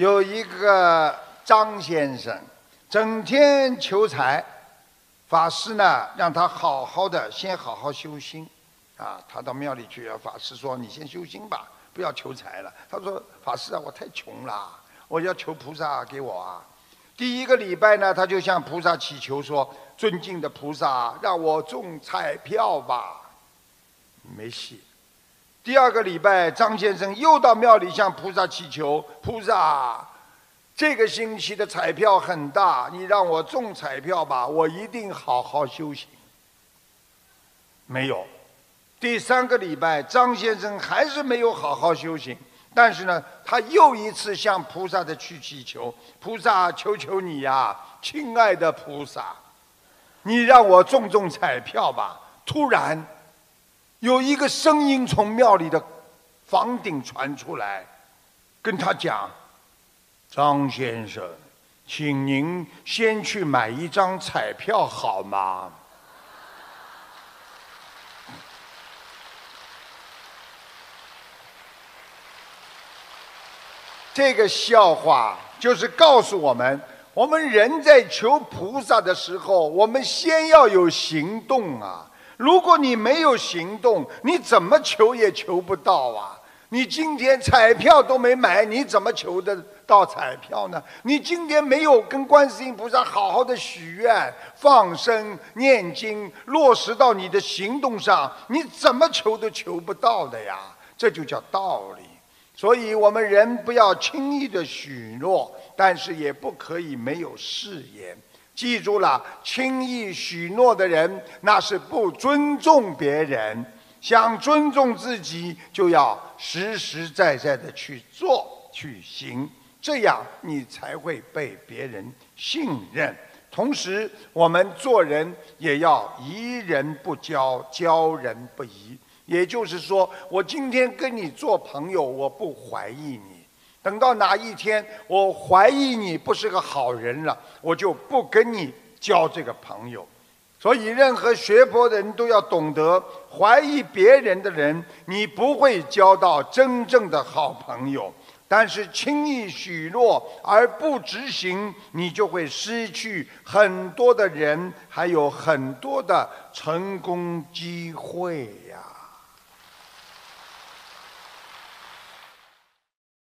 有一个张先生，整天求财，法师呢让他好好的先好好修心，啊，他到庙里去，法师说你先修心吧，不要求财了。他说法师啊，我太穷了，我要求菩萨给我啊。第一个礼拜呢，他就向菩萨祈求说：“尊敬的菩萨，让我中彩票吧。”没戏。第二个礼拜，张先生又到庙里向菩萨祈求：“菩萨，这个星期的彩票很大，你让我中彩票吧，我一定好好修行。”没有。第三个礼拜，张先生还是没有好好修行。但是呢，他又一次向菩萨的去祈求：“菩萨，求求你呀，亲爱的菩萨，你让我中中彩票吧！”突然，有一个声音从庙里的房顶传出来，跟他讲：“张先生，请您先去买一张彩票好吗？”这个笑话就是告诉我们：我们人在求菩萨的时候，我们先要有行动啊！如果你没有行动，你怎么求也求不到啊！你今天彩票都没买，你怎么求得到彩票呢？你今天没有跟观世音菩萨好好的许愿、放生、念经，落实到你的行动上，你怎么求都求不到的呀！这就叫道理。所以我们人不要轻易的许诺，但是也不可以没有誓言。记住了，轻易许诺的人，那是不尊重别人。想尊重自己，就要实实在在的去做、去行，这样你才会被别人信任。同时，我们做人也要疑人不交，交人不疑。也就是说，我今天跟你做朋友，我不怀疑你。等到哪一天我怀疑你不是个好人了，我就不跟你交这个朋友。所以，任何学佛的人都要懂得，怀疑别人的人，你不会交到真正的好朋友。但是，轻易许诺而不执行，你就会失去很多的人，还有很多的成功机会呀。